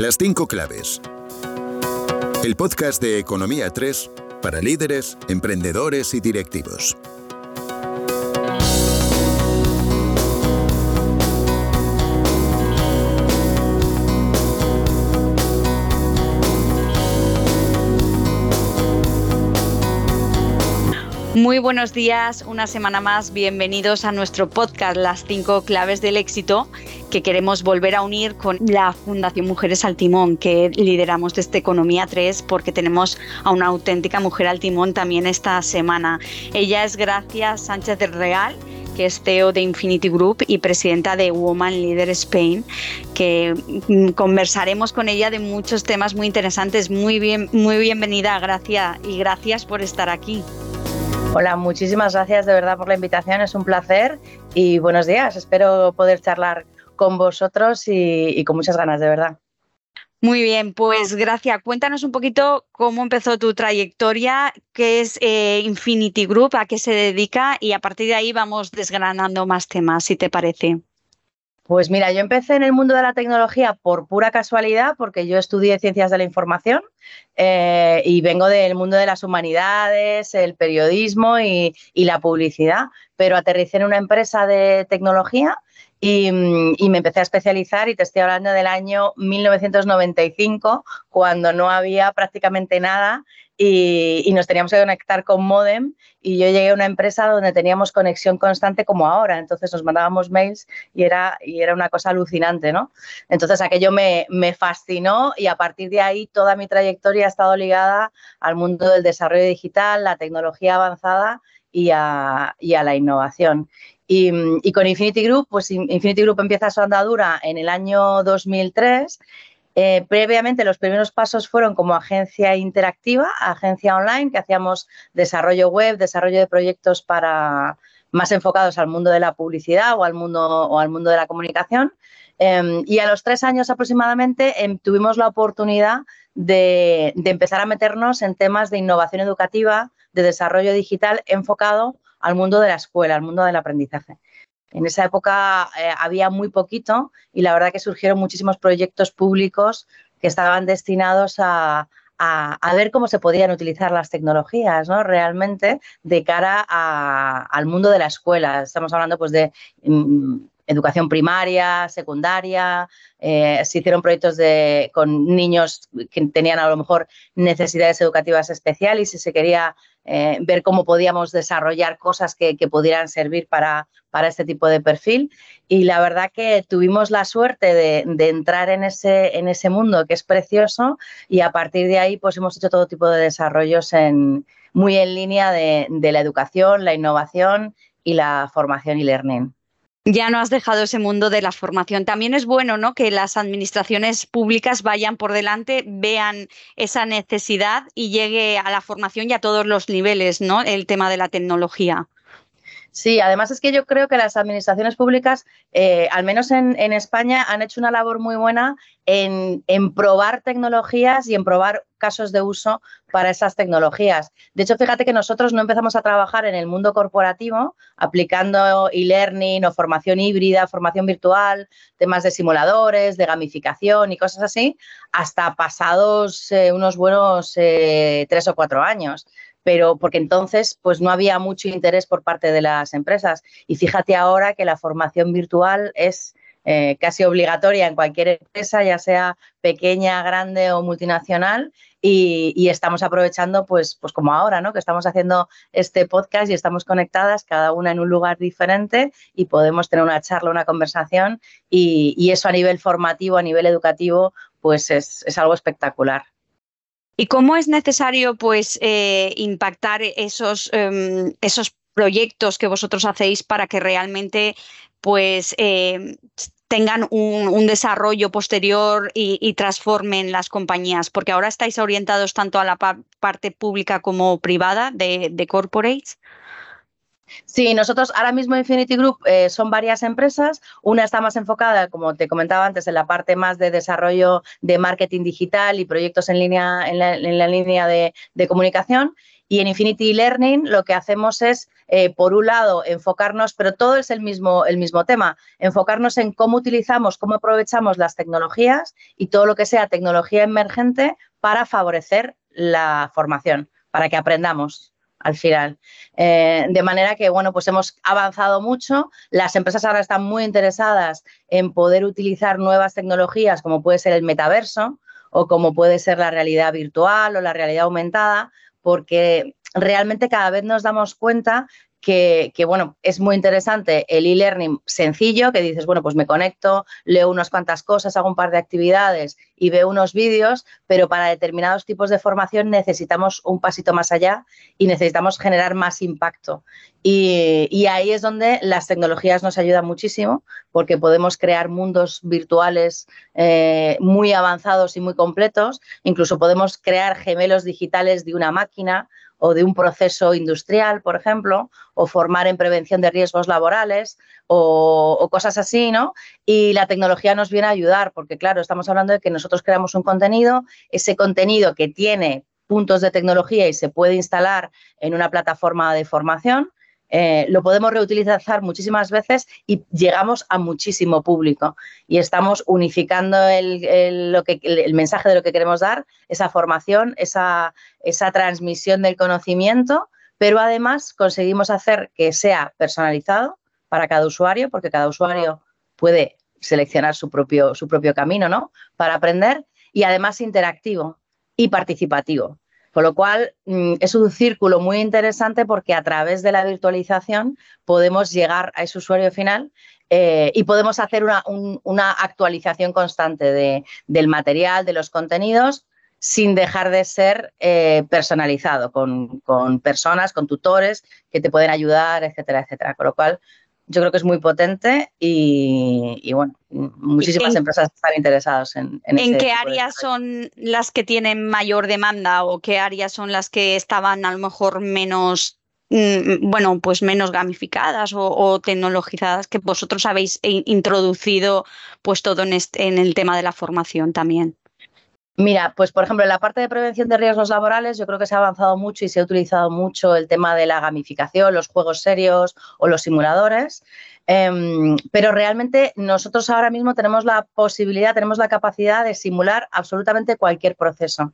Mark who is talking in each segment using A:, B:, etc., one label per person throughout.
A: Las cinco claves. El podcast de Economía 3 para líderes, emprendedores y directivos.
B: Muy buenos días, una semana más, bienvenidos a nuestro podcast Las cinco claves del éxito que queremos volver a unir con la Fundación Mujeres al Timón que lideramos desde Economía 3 porque tenemos a una auténtica mujer al timón también esta semana. Ella es Gracia Sánchez del Real que es CEO de Infinity Group y presidenta de Woman Leader Spain, que mm, conversaremos con ella de muchos temas muy interesantes. Muy bien, muy bienvenida, Gracia, y gracias por estar aquí.
C: Hola, muchísimas gracias de verdad por la invitación, es un placer y buenos días. Espero poder charlar con vosotros y, con muchas ganas, de verdad.
B: Muy bien, pues gracias. Cuéntanos un poquito cómo empezó tu trayectoria, qué es eh, Infinity Group, a qué se dedica y a partir de ahí vamos desgranando más temas, si te parece.
C: Pues mira, yo empecé en el mundo de la tecnología por pura casualidad, porque yo estudié ciencias de la información eh, y vengo del mundo de las humanidades, el periodismo y, la publicidad, pero aterricé en una empresa de tecnología y, y, me empecé a especializar y te estoy hablando del año 1995, cuando no había prácticamente nada y, nos teníamos que conectar con modem y yo llegué a una empresa donde teníamos conexión constante como ahora, entonces nos mandábamos mails y era, y era una cosa alucinante, ¿no? Entonces aquello me, me fascinó y a partir de ahí toda mi trayectoria ha estado ligada al mundo del desarrollo digital, la tecnología avanzada y a, y a la innovación. Y, y, con Infinity Group, pues Infinity Group empieza su andadura en el año 2003 eh, previamente los primeros pasos fueron como agencia interactiva, agencia online, que hacíamos desarrollo web, desarrollo de proyectos para más enfocados al mundo de la publicidad o al mundo, o al mundo de la comunicación. Em, y a los tres años aproximadamente em, tuvimos la oportunidad de empezar a meternos en temas de innovación educativa, de desarrollo digital enfocado al mundo de la escuela, al mundo del aprendizaje. En esa época eh, había muy poquito y la verdad que surgieron muchísimos proyectos públicos que estaban destinados a, ver cómo se podían utilizar las tecnologías ¿no? realmente de cara al mundo de la escuela. Estamos hablando pues, de mm, educación primaria, secundaria, eh, se hicieron proyectos de, con niños que tenían a lo mejor necesidades educativas especiales y se quería eh, ver cómo podíamos desarrollar cosas que, pudieran servir para, para, este tipo de perfil. Y la verdad que tuvimos la suerte de, entrar en ese, en ese mundo que es precioso y a partir de ahí pues hemos hecho todo tipo de desarrollos en, muy en línea de, de la educación, la innovación y la formación y learning
B: ya no has dejado ese mundo de la formación. También es bueno ¿no? que las administraciones públicas vayan por delante, vean esa necesidad y llegue a la formación y a todos los niveles, ¿no? El tema de la tecnología.
C: Sí, además es que yo creo que las administraciones públicas, eh, al menos en, España, han hecho una labor muy buena en, probar tecnologías y en probar casos de uso para esas tecnologías. De hecho, fíjate que nosotros no empezamos a trabajar en el mundo corporativo aplicando e-learning o formación híbrida, formación virtual, temas de simuladores, de gamificación y cosas así, hasta pasados eh, unos buenos eh, tres o cuatro años pero porque entonces pues no había mucho interés por parte de las empresas. Y fíjate ahora que la formación virtual es eh, casi obligatoria en cualquier empresa, ya sea pequeña, grande o multinacional, y, estamos aprovechando, pues, pues como ahora, ¿no? Que estamos haciendo este podcast y estamos conectadas, cada una en un lugar diferente, y podemos tener una charla, una conversación, y, eso a nivel formativo, a nivel educativo, pues es algo espectacular.
B: ¿Y cómo es necesario pues eh, impactar esos, em, esos proyectos que vosotros hacéis para que realmente pues em, tengan un, desarrollo posterior y, transformen las compañías? Porque ahora estáis orientados tanto a la parte pública como privada de corporates.
C: Sí, nosotros ahora mismo Infinity Group eh, son varias empresas. Una está más enfocada, como te comentaba antes, en la parte más de desarrollo de marketing digital y proyectos en línea, en la, línea de, comunicación. Y en Infinity Learning lo que hacemos es, eh, por un lado, enfocarnos, pero todo es el mismo, el mismo tema, enfocarnos en cómo utilizamos, cómo aprovechamos las tecnologías y todo lo que sea tecnología emergente para favorecer la formación, para que aprendamos al final. Eh, de manera que, bueno, pues hemos avanzado mucho. Las empresas ahora están muy interesadas en poder utilizar nuevas tecnologías como puede ser el metaverso o como puede ser la realidad virtual o la realidad aumentada, porque realmente cada vez nos damos cuenta que, bueno, es muy interesante el e-learning sencillo, que dices, bueno, pues me conecto, leo unas cuantas cosas, hago un par de actividades y veo unos vídeos, pero para determinados tipos de formación necesitamos un pasito más allá y necesitamos generar más impacto. Y, ahí es donde las tecnologías nos ayudan muchísimo, porque podemos crear mundos virtuales eh, muy avanzados y muy completos, incluso podemos crear gemelos digitales de una máquina o de un proceso industrial, por ejemplo, o formar en prevención de riesgos laborales o, cosas así, ¿no? Y la tecnología nos viene a ayudar, porque claro, estamos hablando de que nosotros creamos un contenido, ese contenido que tiene puntos de tecnología y se puede instalar en una plataforma de formación, eh, lo podemos reutilizar muchísimas veces y llegamos a muchísimo público. Y estamos unificando el, lo que, el, mensaje de lo que queremos dar, esa formación, esa, esa transmisión del conocimiento, pero además conseguimos hacer que sea personalizado para cada usuario, porque cada usuario puede seleccionar su propio, su propio camino ¿no? para aprender y además interactivo y participativo. Con lo cual, mm, es un círculo muy interesante porque a través de la virtualización podemos llegar a ese usuario final eh, y podemos hacer una, actualización constante del material, de los contenidos, sin dejar de ser eh, personalizado, con, con, personas, con tutores que te pueden ayudar, etcétera, etcétera. Con lo cual, yo creo que es muy potente y, bueno, muchísimas empresas están interesadas en,
B: en, ¿En qué áreas son las que tienen mayor demanda o qué áreas son las que estaban a lo mejor menos mm, bueno, pues menos gamificadas o, tecnologizadas que vosotros habéis introducido pues todo en, en el tema de la formación también.
C: Mira, pues por ejemplo, en la parte de prevención de riesgos laborales, yo creo que se ha avanzado mucho y se ha utilizado mucho el tema de la gamificación, los juegos serios o los simuladores. Em, pero realmente nosotros ahora mismo tenemos la posibilidad, tenemos la capacidad de simular absolutamente cualquier proceso.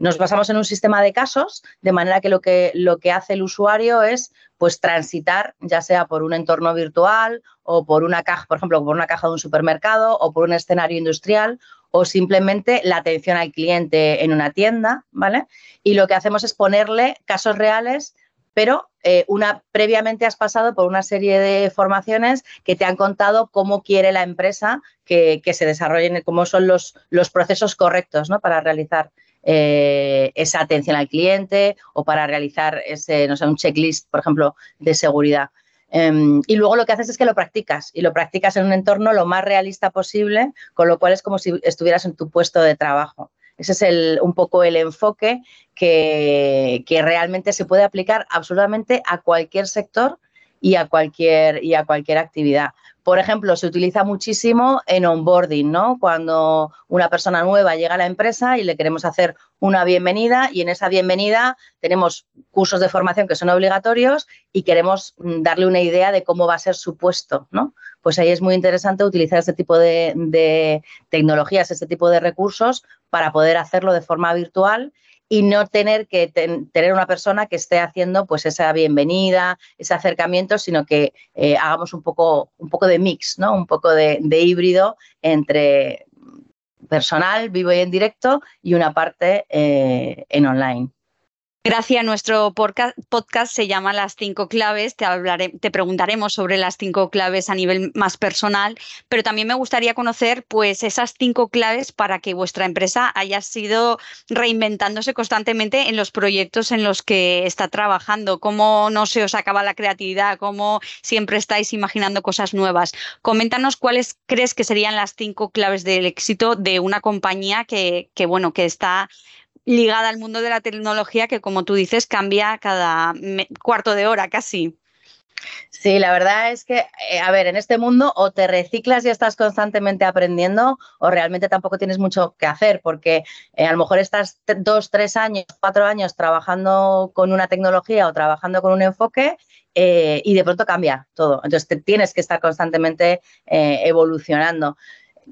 C: Nos basamos en un sistema de casos, de manera que lo que, lo que hace el usuario es pues transitar, ya sea por un entorno virtual o por una caja, por ejemplo, por una caja de un supermercado o por un escenario industrial o simplemente la atención al cliente en una tienda, ¿vale? Y lo que hacemos es ponerle casos reales, pero eh, una previamente has pasado por una serie de formaciones que te han contado cómo quiere la empresa que, se desarrollen, cómo son los, los procesos correctos ¿no? para realizar eh, esa atención al cliente o para realizar ese, no sé, un checklist, por ejemplo, de seguridad. Em, y luego lo que haces es que lo practicas y lo practicas en un entorno lo más realista posible, con lo cual es como si estuvieras en tu puesto de trabajo. Ese es el, un poco el enfoque que, que, realmente se puede aplicar absolutamente a cualquier sector y a cualquier, y a cualquier actividad. Por ejemplo, se utiliza muchísimo en onboarding, ¿no? Cuando una persona nueva llega a la empresa y le queremos hacer una bienvenida y en esa bienvenida tenemos cursos de formación que son obligatorios y queremos mm, darle una idea de cómo va a ser su puesto, ¿no? Pues ahí es muy interesante utilizar este tipo de, tecnologías, este tipo de recursos para poder hacerlo de forma virtual y no tener que tener una persona que esté haciendo pues esa bienvenida, ese acercamiento, sino que eh, hagamos un poco, un poco de mix, ¿no? Un poco de, híbrido entre personal, vivo y en directo, y una parte eh, en online.
B: Gracias. Nuestro podcast se llama Las cinco claves. Te, hablaré, te preguntaremos sobre las cinco claves a nivel más personal, pero también me gustaría conocer pues, esas cinco claves para que vuestra empresa haya sido reinventándose constantemente en los proyectos en los que está trabajando. Cómo no se os acaba la creatividad, cómo siempre estáis imaginando cosas nuevas. Coméntanos cuáles crees que serían las cinco claves del éxito de una compañía que, que bueno, que está ligada al mundo de la tecnología que, como tú dices, cambia cada cuarto de hora casi.
C: Sí, la verdad es que, eh, a ver, en este mundo o te reciclas y estás constantemente aprendiendo o realmente tampoco tienes mucho que hacer porque eh, a lo mejor estás dos, tres años, cuatro años trabajando con una tecnología o trabajando con un enfoque eh, y de pronto cambia todo. Entonces te tienes que estar constantemente evolucionando.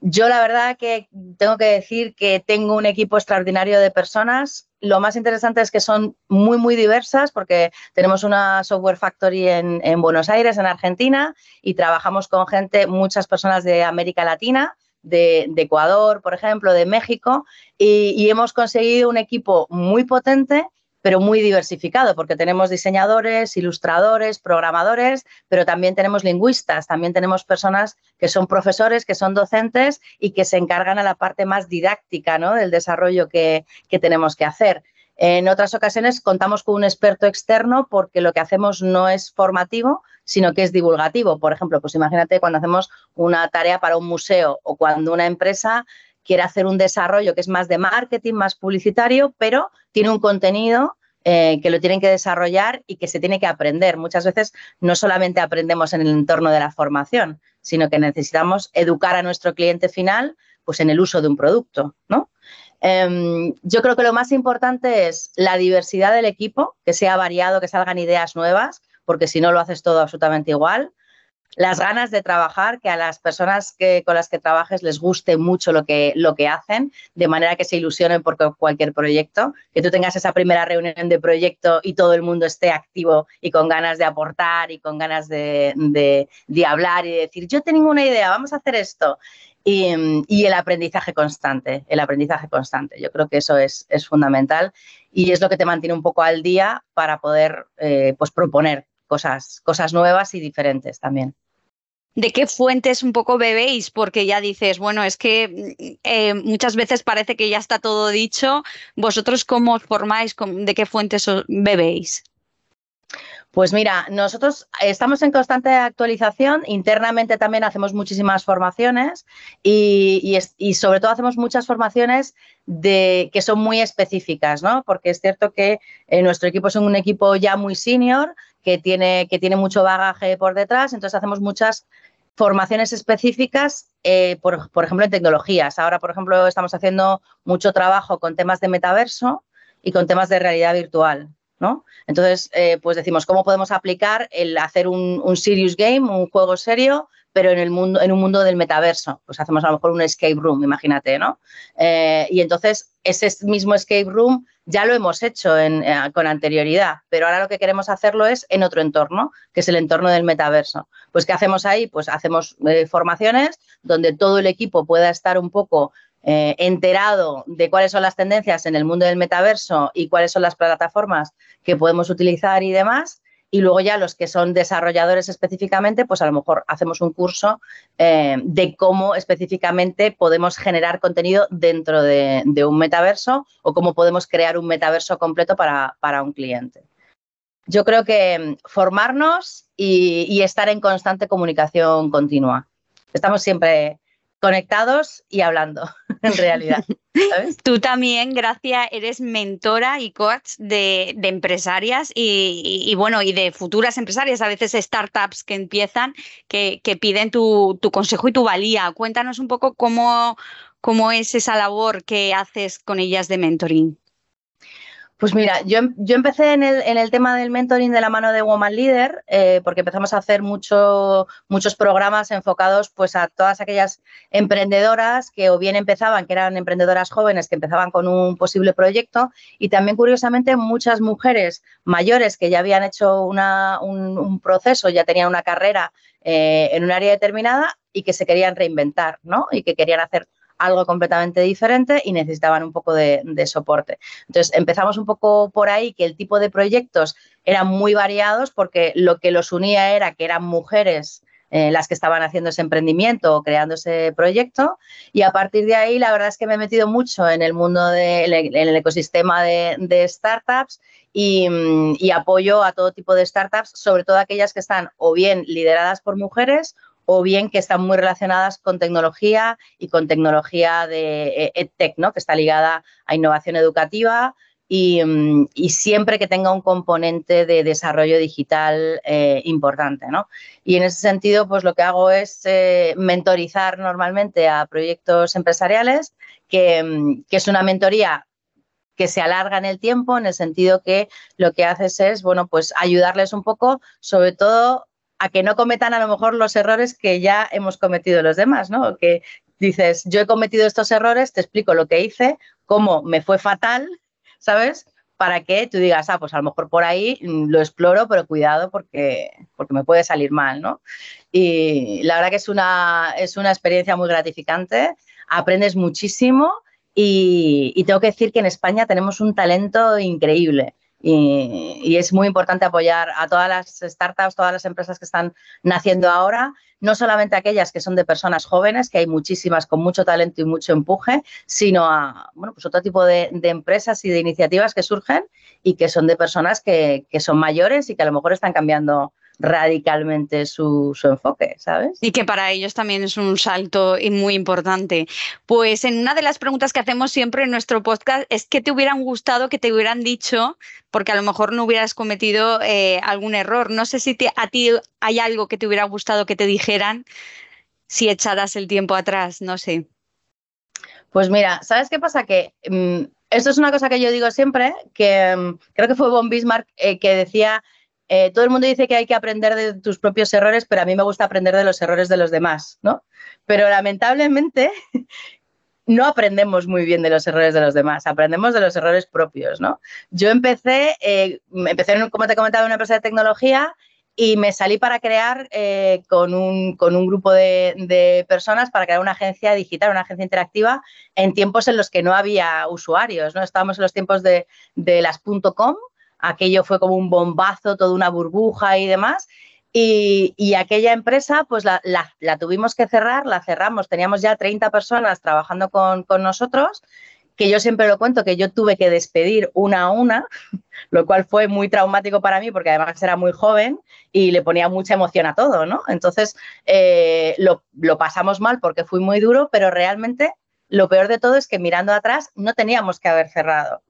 C: Yo la verdad que tengo que decir que tengo un equipo extraordinario de personas. Lo más interesante es que son muy, muy diversas porque tenemos una software factory en, Buenos Aires, en Argentina, y trabajamos con gente, muchas personas de América Latina, de, Ecuador, por ejemplo, de México, y hemos conseguido un equipo muy potente pero muy diversificado, porque tenemos diseñadores, ilustradores, programadores, pero también tenemos lingüistas, también tenemos personas que son profesores, que son docentes y que se encargan a la parte más didáctica ¿no? del desarrollo que, que tenemos que hacer. En otras ocasiones contamos con un experto externo porque lo que hacemos no es formativo, sino que es divulgativo. Por ejemplo, pues imagínate cuando hacemos una tarea para un museo o cuando una empresa quiere hacer un desarrollo que es más de marketing, más publicitario, pero tiene un contenido eh, que lo tienen que desarrollar y que se tiene que aprender. Muchas veces no solamente aprendemos en el entorno de la formación, sino que necesitamos educar a nuestro cliente final pues, en el uso de un producto. ¿no? Em, yo creo que lo más importante es la diversidad del equipo, que sea variado, que salgan ideas nuevas, porque si no lo haces todo absolutamente igual las ganas de trabajar, que a las personas que, con las que trabajes les guste mucho lo que, lo que hacen, de manera que se ilusionen por cualquier proyecto, que tú tengas esa primera reunión de proyecto y todo el mundo esté activo y con ganas de aportar y con ganas de, hablar y de decir, yo tengo una idea, vamos a hacer esto. Y, el aprendizaje constante, el aprendizaje constante. Yo creo que eso es, fundamental y es lo que te mantiene un poco al día para poder eh, pues proponer cosas, cosas nuevas y diferentes también
B: de qué fuentes un poco bebéis, porque ya dices, bueno, es que eh, muchas veces parece que ya está todo dicho. ¿Vosotros cómo os formáis? ¿De qué fuentes bebéis?
C: Pues mira, nosotros estamos en constante actualización, internamente también hacemos muchísimas formaciones y, sobre todo hacemos muchas formaciones que son muy específicas, ¿no? Porque es cierto que eh, nuestro equipo es un equipo ya muy senior, que tiene, que tiene mucho bagaje por detrás, entonces hacemos muchas formaciones específicas, eh, por, por, ejemplo, en tecnologías. Ahora, por ejemplo, estamos haciendo mucho trabajo con temas de metaverso y con temas de realidad virtual. ¿no? Entonces, eh, pues decimos, ¿cómo podemos aplicar el hacer un, un, serious game, un juego serio, pero en, el mundo, en un mundo del metaverso? Pues hacemos a lo mejor un escape room, imagínate, ¿no? Eh, y entonces, ese mismo escape room ya lo hemos hecho eh, con anterioridad, pero ahora lo que queremos hacerlo es en otro entorno, que es el entorno del metaverso. Pues, ¿qué hacemos ahí? Pues hacemos formaciones donde todo el equipo pueda estar un poco eh, enterado de cuáles son las tendencias en el mundo del metaverso y cuáles son las plataformas que podemos utilizar y demás. Y luego ya los que son desarrolladores específicamente, pues a lo mejor hacemos un curso eh, de cómo específicamente podemos generar contenido dentro de, un metaverso o cómo podemos crear un metaverso completo para, un cliente. Yo creo que mm, formarnos y estar en constante comunicación continua. Estamos siempre conectados y hablando, en realidad.
B: Tú también, Gracia, eres mentora y coach de, empresarias y, bueno, y de futuras empresarias, a veces startups que empiezan, que, piden tu, tu, consejo y tu valía. Cuéntanos un poco cómo, cómo es esa labor que haces con ellas de mentoring.
C: Pues mira, yo, em, yo empecé en el, en el, tema del mentoring de la mano de Woman Leader, eh, porque empezamos a hacer mucho, muchos programas enfocados pues, a todas aquellas emprendedoras que o bien empezaban, que eran emprendedoras jóvenes que empezaban con un posible proyecto, y también curiosamente muchas mujeres mayores que ya habían hecho una, un, proceso, ya tenían una carrera eh, en un área determinada y que se querían reinventar, ¿no? Y que querían hacer algo completamente diferente y necesitaban un poco de, soporte. Entonces empezamos un poco por ahí, que el tipo de proyectos eran muy variados porque lo que los unía era que eran mujeres eh, las que estaban haciendo ese emprendimiento o creando ese proyecto. Y a partir de ahí, la verdad es que me he metido mucho en el mundo, del el ecosistema de, startups y, y, apoyo a todo tipo de startups, sobre todo aquellas que están o bien lideradas por mujeres o bien que están muy relacionadas con tecnología y con tecnología de eh, EdTech, ¿no? que está ligada a innovación educativa mm, y, siempre que tenga un componente de desarrollo digital eh, importante, ¿no? Y en ese sentido, pues lo que hago es eh, mentorizar normalmente a proyectos empresariales, que, mm, que, es una mentoría que se alarga en el tiempo, en el sentido que lo que haces es, bueno, pues ayudarles un poco, sobre todo a que no cometan a lo mejor los errores que ya hemos cometido los demás, ¿no? Que dices, yo he cometido estos errores, te explico lo que hice, cómo me fue fatal, ¿sabes? Para que tú digas, ah, pues a lo mejor por ahí lo exploro, pero cuidado porque, porque me puede salir mal, ¿no? Y la verdad que es una, es una experiencia muy gratificante, aprendes muchísimo y, y tengo que decir que en España tenemos un talento increíble. Y, es muy importante apoyar a todas las startups, todas las empresas que están naciendo ahora, no solamente aquellas que son de personas jóvenes, que hay muchísimas con mucho talento y mucho empuje, sino a bueno, pues otro tipo de, empresas y de iniciativas que surgen y que son de personas que, que son mayores y que a lo mejor están cambiando radicalmente su, enfoque, ¿sabes?
B: Y que para ellos también es un salto muy importante. Pues en una de las preguntas que hacemos siempre en nuestro podcast es que te hubieran gustado, que te hubieran dicho, porque a lo mejor no hubieras cometido eh, algún error. No sé si a ti hay algo que te hubiera gustado que te dijeran si echaras el tiempo atrás, no sé.
C: Pues mira, ¿sabes qué pasa? Que mm, esto es una cosa que yo digo siempre, que mm, creo que fue Von Bismarck eh, que decía eh, todo el mundo dice que hay que aprender de tus propios errores, pero a mí me gusta aprender de los errores de los demás, ¿no? Pero lamentablemente no aprendemos muy bien de los errores de los demás, aprendemos de los errores propios, ¿no? Yo empecé, eh, empecé, como te comentaba, en una empresa de tecnología y me salí para crear eh, con, un, grupo de, personas para crear una agencia digital, una agencia interactiva en tiempos en los que no había usuarios, ¿no? Estábamos en los tiempos de, de las .com aquello fue como un bombazo, toda una burbuja y demás. Y, aquella empresa, pues la, tuvimos que cerrar, la cerramos, teníamos ya 30 personas trabajando con, nosotros, que yo siempre lo cuento, que yo tuve que despedir una a una, lo cual fue muy traumático para mí porque además era muy joven y le ponía mucha emoción a todo, ¿no? Entonces eh, lo, lo pasamos mal porque fue muy duro, pero realmente lo peor de todo es que mirando atrás no teníamos que haber cerrado.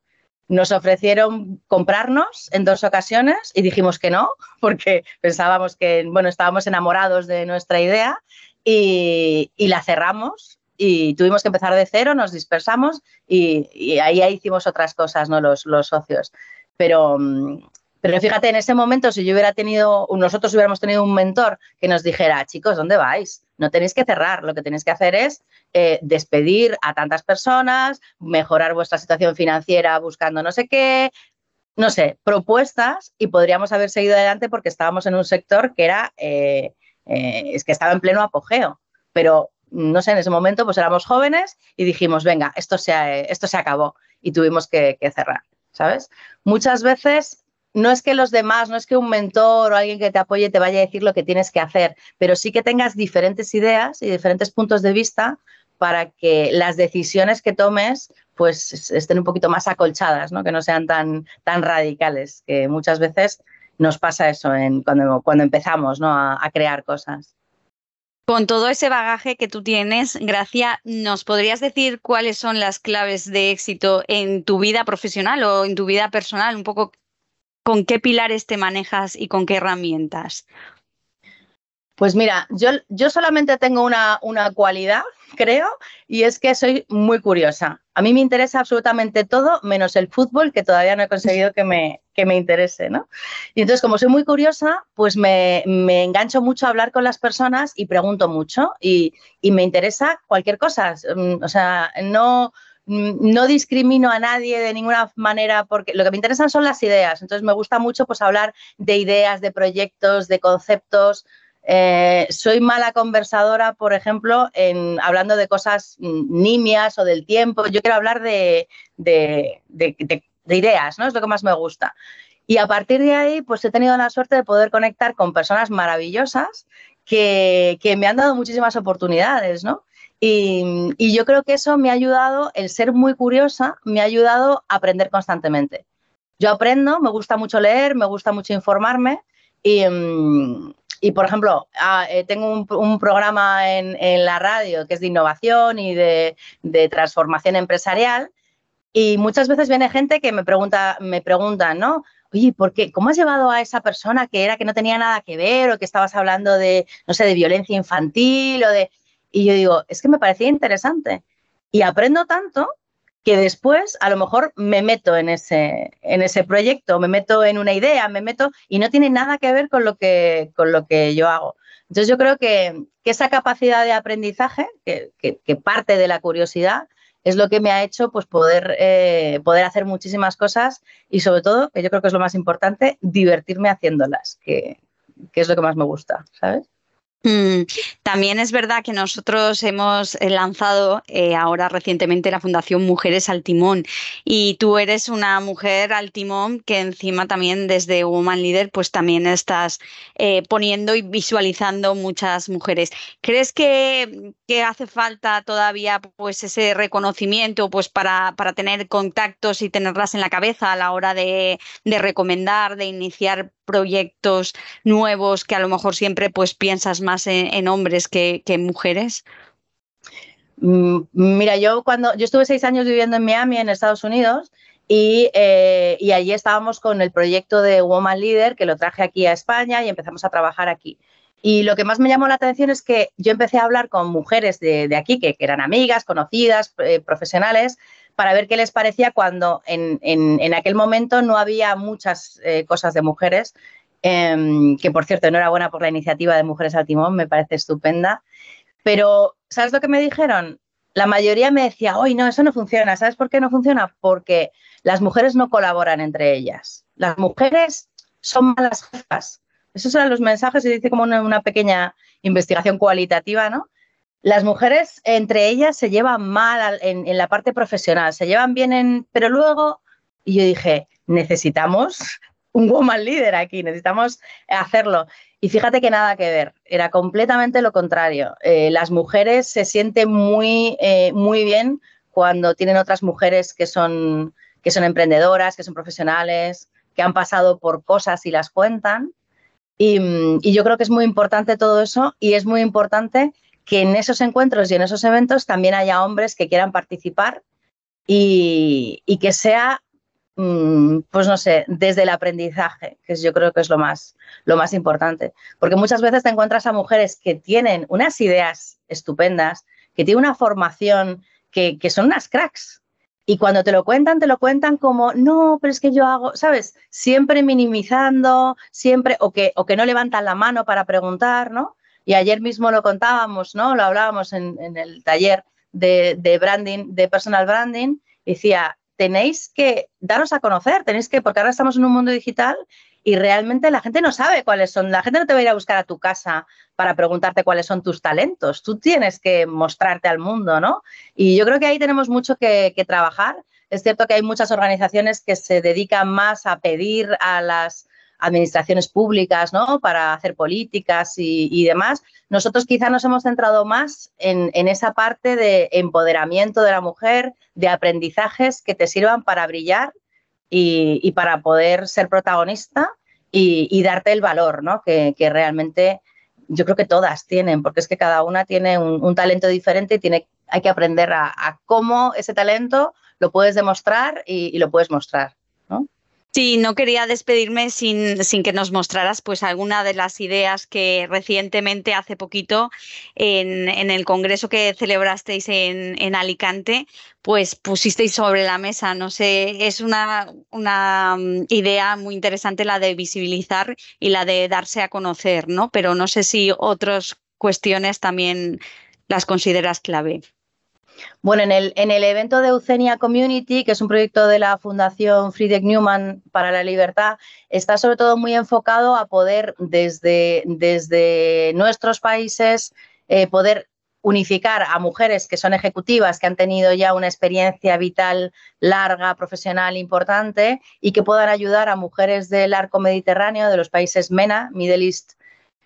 C: Nos ofrecieron comprarnos en dos ocasiones y dijimos que no, porque pensábamos que, bueno, estábamos enamorados de nuestra idea y, la cerramos y tuvimos que empezar de cero, nos dispersamos y, ahí, hicimos otras cosas, ¿no? Los, los socios. Pero, pero fíjate, en ese momento, si yo hubiera tenido, nosotros hubiéramos tenido un mentor que nos dijera, chicos, ¿dónde vais? No tenéis que cerrar, lo que tenéis que hacer es eh, despedir a tantas personas, mejorar vuestra situación financiera buscando no sé qué, no sé, propuestas y podríamos haber seguido adelante porque estábamos en un sector que era, eh, eh, es que estaba en pleno apogeo, pero no sé, en ese momento pues éramos jóvenes y dijimos, venga, esto se, esto se acabó y tuvimos que, que cerrar, ¿sabes? Muchas veces no es que los demás, no es que un mentor o alguien que te apoye te vaya a decir lo que tienes que hacer, pero sí que tengas diferentes ideas y diferentes puntos de vista para que las decisiones que tomes pues estén un poquito más acolchadas, ¿no? que no sean tan, tan radicales, que muchas veces nos pasa eso en, cuando, cuando empezamos ¿no? a, a crear cosas.
B: Con todo ese bagaje que tú tienes, Gracia, ¿nos podrías decir cuáles son las claves de éxito en tu vida profesional o en tu vida personal? Un poco con qué pilares te manejas y con qué herramientas.
C: Pues mira, yo, yo solamente tengo una, una, cualidad, creo, y es que soy muy curiosa. A mí me interesa absolutamente todo, menos el fútbol, que todavía no he conseguido que me, que me interese, ¿no? Y entonces, como soy muy curiosa, pues me, me engancho mucho a hablar con las personas y pregunto mucho y, y me interesa cualquier cosa. Mm, o sea, no, no discrimino a nadie de ninguna manera porque lo que me interesan son las ideas. Entonces me gusta mucho pues hablar de ideas, de proyectos, de conceptos. Eh, soy mala conversadora, por ejemplo, en hablando de cosas nimias o del tiempo. Yo quiero hablar de, ideas, ¿no? Es lo que más me gusta. Y a partir de ahí, pues he tenido la suerte de poder conectar con personas maravillosas que, que me han dado muchísimas oportunidades, ¿no? Y, yo creo que eso me ha ayudado, el ser muy curiosa, me ha ayudado a aprender constantemente. Yo aprendo, me gusta mucho leer, me gusta mucho informarme y, mm, por ejemplo, ah, eh, tengo un, programa en, la radio que es de innovación y de, transformación empresarial Y muchas veces viene gente que me pregunta, me preguntan, ¿no? Oye, ¿por qué? ¿Cómo has llevado a esa persona que era que no tenía nada que ver o que estabas hablando de, no sé, de violencia infantil o de... Y yo digo, es que me parecía interesante. Y aprendo tanto que después a lo mejor me meto en ese, en ese proyecto, me meto en una idea, me meto y no tiene nada que ver con lo que, con lo que yo hago. Entonces yo creo que, esa capacidad de aprendizaje, que, que, parte de la curiosidad, es lo que me ha hecho pues, poder, eh, poder hacer muchísimas cosas y sobre todo, que yo creo que es lo más importante, divertirme haciéndolas, que, que es lo que más me gusta, ¿sabes?
B: Mm, también es verdad que nosotros hemos eh, lanzado eh, ahora recientemente la Fundación Mujeres al Timón y tú eres una mujer al timón que encima también desde Woman Leader pues también estás eh, poniendo y visualizando muchas mujeres. ¿Crees que, hace falta todavía pues ese reconocimiento pues para, para, tener contactos y tenerlas en la cabeza a la hora de, de recomendar, de iniciar proyectos nuevos que a lo mejor siempre pues piensas más en, hombres que, en mujeres?
C: Mm, mira, yo cuando yo estuve seis años viviendo en Miami, en Estados Unidos, y, eh, y, allí estábamos con el proyecto de Woman Leader, que lo traje aquí a España y empezamos a trabajar aquí. Y lo que más me llamó la atención es que yo empecé a hablar con mujeres de, aquí, que, eran amigas, conocidas, eh, profesionales, para ver qué les parecía cuando en, aquel momento no había muchas eh, cosas de mujeres, em, que por cierto, enhorabuena por la iniciativa de Mujeres al Timón, me parece estupenda. Pero, ¿sabes lo que me dijeron? La mayoría me decía, hoy no, eso no funciona. ¿Sabes por qué no funciona? Porque las mujeres no colaboran entre ellas. Las mujeres son malas jefas. Esos eran los mensajes y dice como una pequeña investigación cualitativa, ¿no? las mujeres entre ellas se llevan mal en, la parte profesional, se llevan bien en, pero luego, y yo dije, necesitamos un woman leader aquí, necesitamos hacerlo. Y fíjate que nada que ver, era completamente lo contrario. Eh, las mujeres se sienten muy, eh, muy bien cuando tienen otras mujeres que son, que son emprendedoras, que son profesionales, que han pasado por cosas y las cuentan. Y, y yo creo que es muy importante todo eso y es muy importante que en esos encuentros y en esos eventos también haya hombres que quieran participar y, que sea, mm, pues no sé, desde el aprendizaje, que yo creo que es lo más, lo más importante. Porque muchas veces te encuentras a mujeres que tienen unas ideas estupendas, que tienen una formación, que, que son unas cracks, y cuando te lo cuentan, te lo cuentan como, no, pero es que yo hago, ¿sabes? Siempre minimizando, siempre, o que, o que no levantan la mano para preguntar, ¿no? Y ayer mismo lo contábamos, ¿no? Lo hablábamos en, el taller de, branding, de personal branding. Decía, tenéis que daros a conocer, tenéis que, porque ahora estamos en un mundo digital y realmente la gente no sabe cuáles son. La gente no te va a ir a buscar a tu casa para preguntarte cuáles son tus talentos. Tú tienes que mostrarte al mundo, ¿no? Y yo creo que ahí tenemos mucho que trabajar. Es cierto que hay muchas organizaciones que se dedican más a pedir a las administraciones públicas, ¿no? Para hacer políticas y, demás. Nosotros quizá nos hemos centrado más en, esa parte de empoderamiento de la mujer, de aprendizajes que te sirvan para brillar y, para poder ser protagonista y, darte el valor, ¿no? Que, realmente yo creo que todas tienen, porque es que cada una tiene un, talento diferente y tiene, hay que aprender a, cómo ese talento lo puedes demostrar y, lo puedes mostrar.
B: Sí, no quería despedirme sin, sin, que nos mostraras pues alguna de las ideas que recientemente, hace poquito, en, en el congreso que celebrasteis en, en, Alicante, pues pusisteis sobre la mesa. No sé, es una, una mm, idea muy interesante la de visibilizar y la de darse a conocer, ¿no? Pero no sé si otras cuestiones también las consideras clave.
C: Bueno, en el, en el evento de Eugenia Community, que es un proyecto de la Fundación Friedrich Newman para la Libertad, está sobre todo muy enfocado a poder desde, desde nuestros países eh, poder unificar a mujeres que son ejecutivas, que han tenido ya una experiencia vital larga, profesional importante y que puedan ayudar a mujeres del arco mediterráneo, de los países MENA, Middle East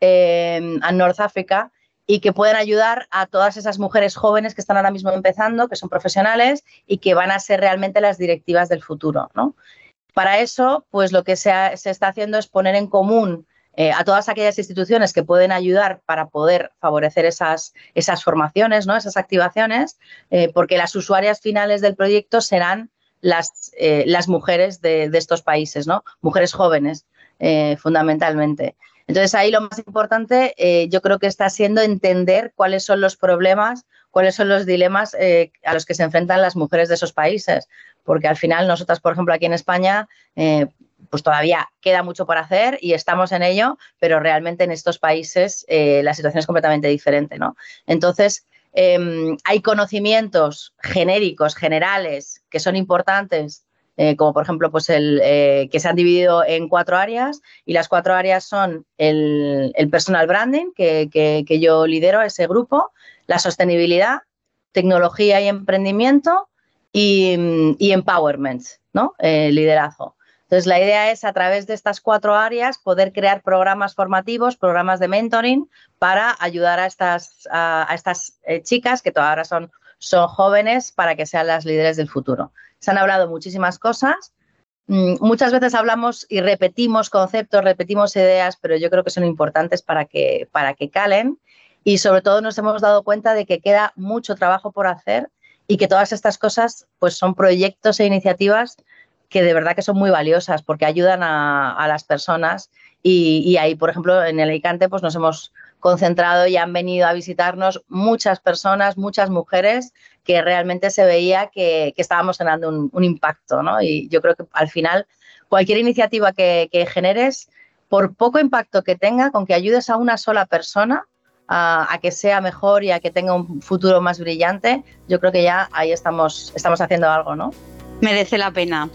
C: eh, and North Africa, y que pueden ayudar a todas esas mujeres jóvenes que están ahora mismo empezando, que son profesionales y que van a ser realmente las directivas del futuro. ¿no? Para eso, pues lo que se, está haciendo es poner en común eh, a todas aquellas instituciones que pueden ayudar para poder favorecer esas, esas formaciones, ¿no? esas activaciones, eh, porque las usuarias finales del proyecto serán las, eh, las mujeres de, estos países, ¿no? Mujeres jóvenes, fundamentalmente. Entonces ahí lo más importante yo creo que está siendo entender cuáles son los problemas, cuáles son los dilemas a los que se enfrentan las mujeres de esos países, porque al final nosotras, por ejemplo, aquí en España, pues todavía queda mucho por hacer y estamos en ello, pero realmente en estos países la situación es completamente diferente, ¿no? Entonces, Em, hay conocimientos genéricos, generales, que son importantes, eh, como por ejemplo pues el, eh, que se han dividido en cuatro áreas y las cuatro áreas son el, personal branding, que, yo lidero ese grupo, la sostenibilidad, tecnología y emprendimiento y, empowerment, ¿no? Eh, liderazgo. Entonces, la idea es a través de estas cuatro áreas poder crear programas formativos, programas de mentoring para ayudar a estas, a, estas chicas que todavía son, son jóvenes para que sean las líderes del futuro. Se han hablado muchísimas cosas. Mm, muchas veces hablamos y repetimos conceptos, repetimos ideas, pero yo creo que son importantes para que, para que calen. Y sobre todo nos hemos dado cuenta de que queda mucho trabajo por hacer y que todas estas cosas pues, son proyectos e iniciativas que de verdad que son muy valiosas porque ayudan a, las personas y, ahí, por ejemplo, en el Alicante pues nos hemos concentrado y han venido a visitarnos muchas personas, muchas mujeres que realmente se veía que, estábamos generando un, impacto, ¿no? Y yo creo que al final cualquier iniciativa que, generes, por poco impacto que tenga, con que ayudes a una sola persona, a, que sea mejor y a que tenga un futuro más brillante, yo creo que ya ahí estamos, estamos haciendo algo, ¿no?
B: Merece la pena.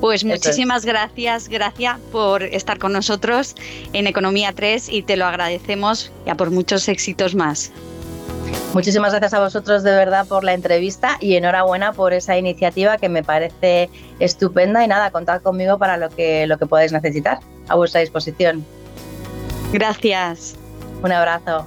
B: Pues muchísimas gracias, gracias por estar con nosotros en Economía 3 y te lo agradecemos ya por muchos éxitos más.
C: Muchísimas gracias a vosotros de verdad por la entrevista y enhorabuena por esa iniciativa que me parece estupenda y nada, contad conmigo para lo que, lo que podáis necesitar. A vuestra disposición.
B: Gracias.
C: Un abrazo.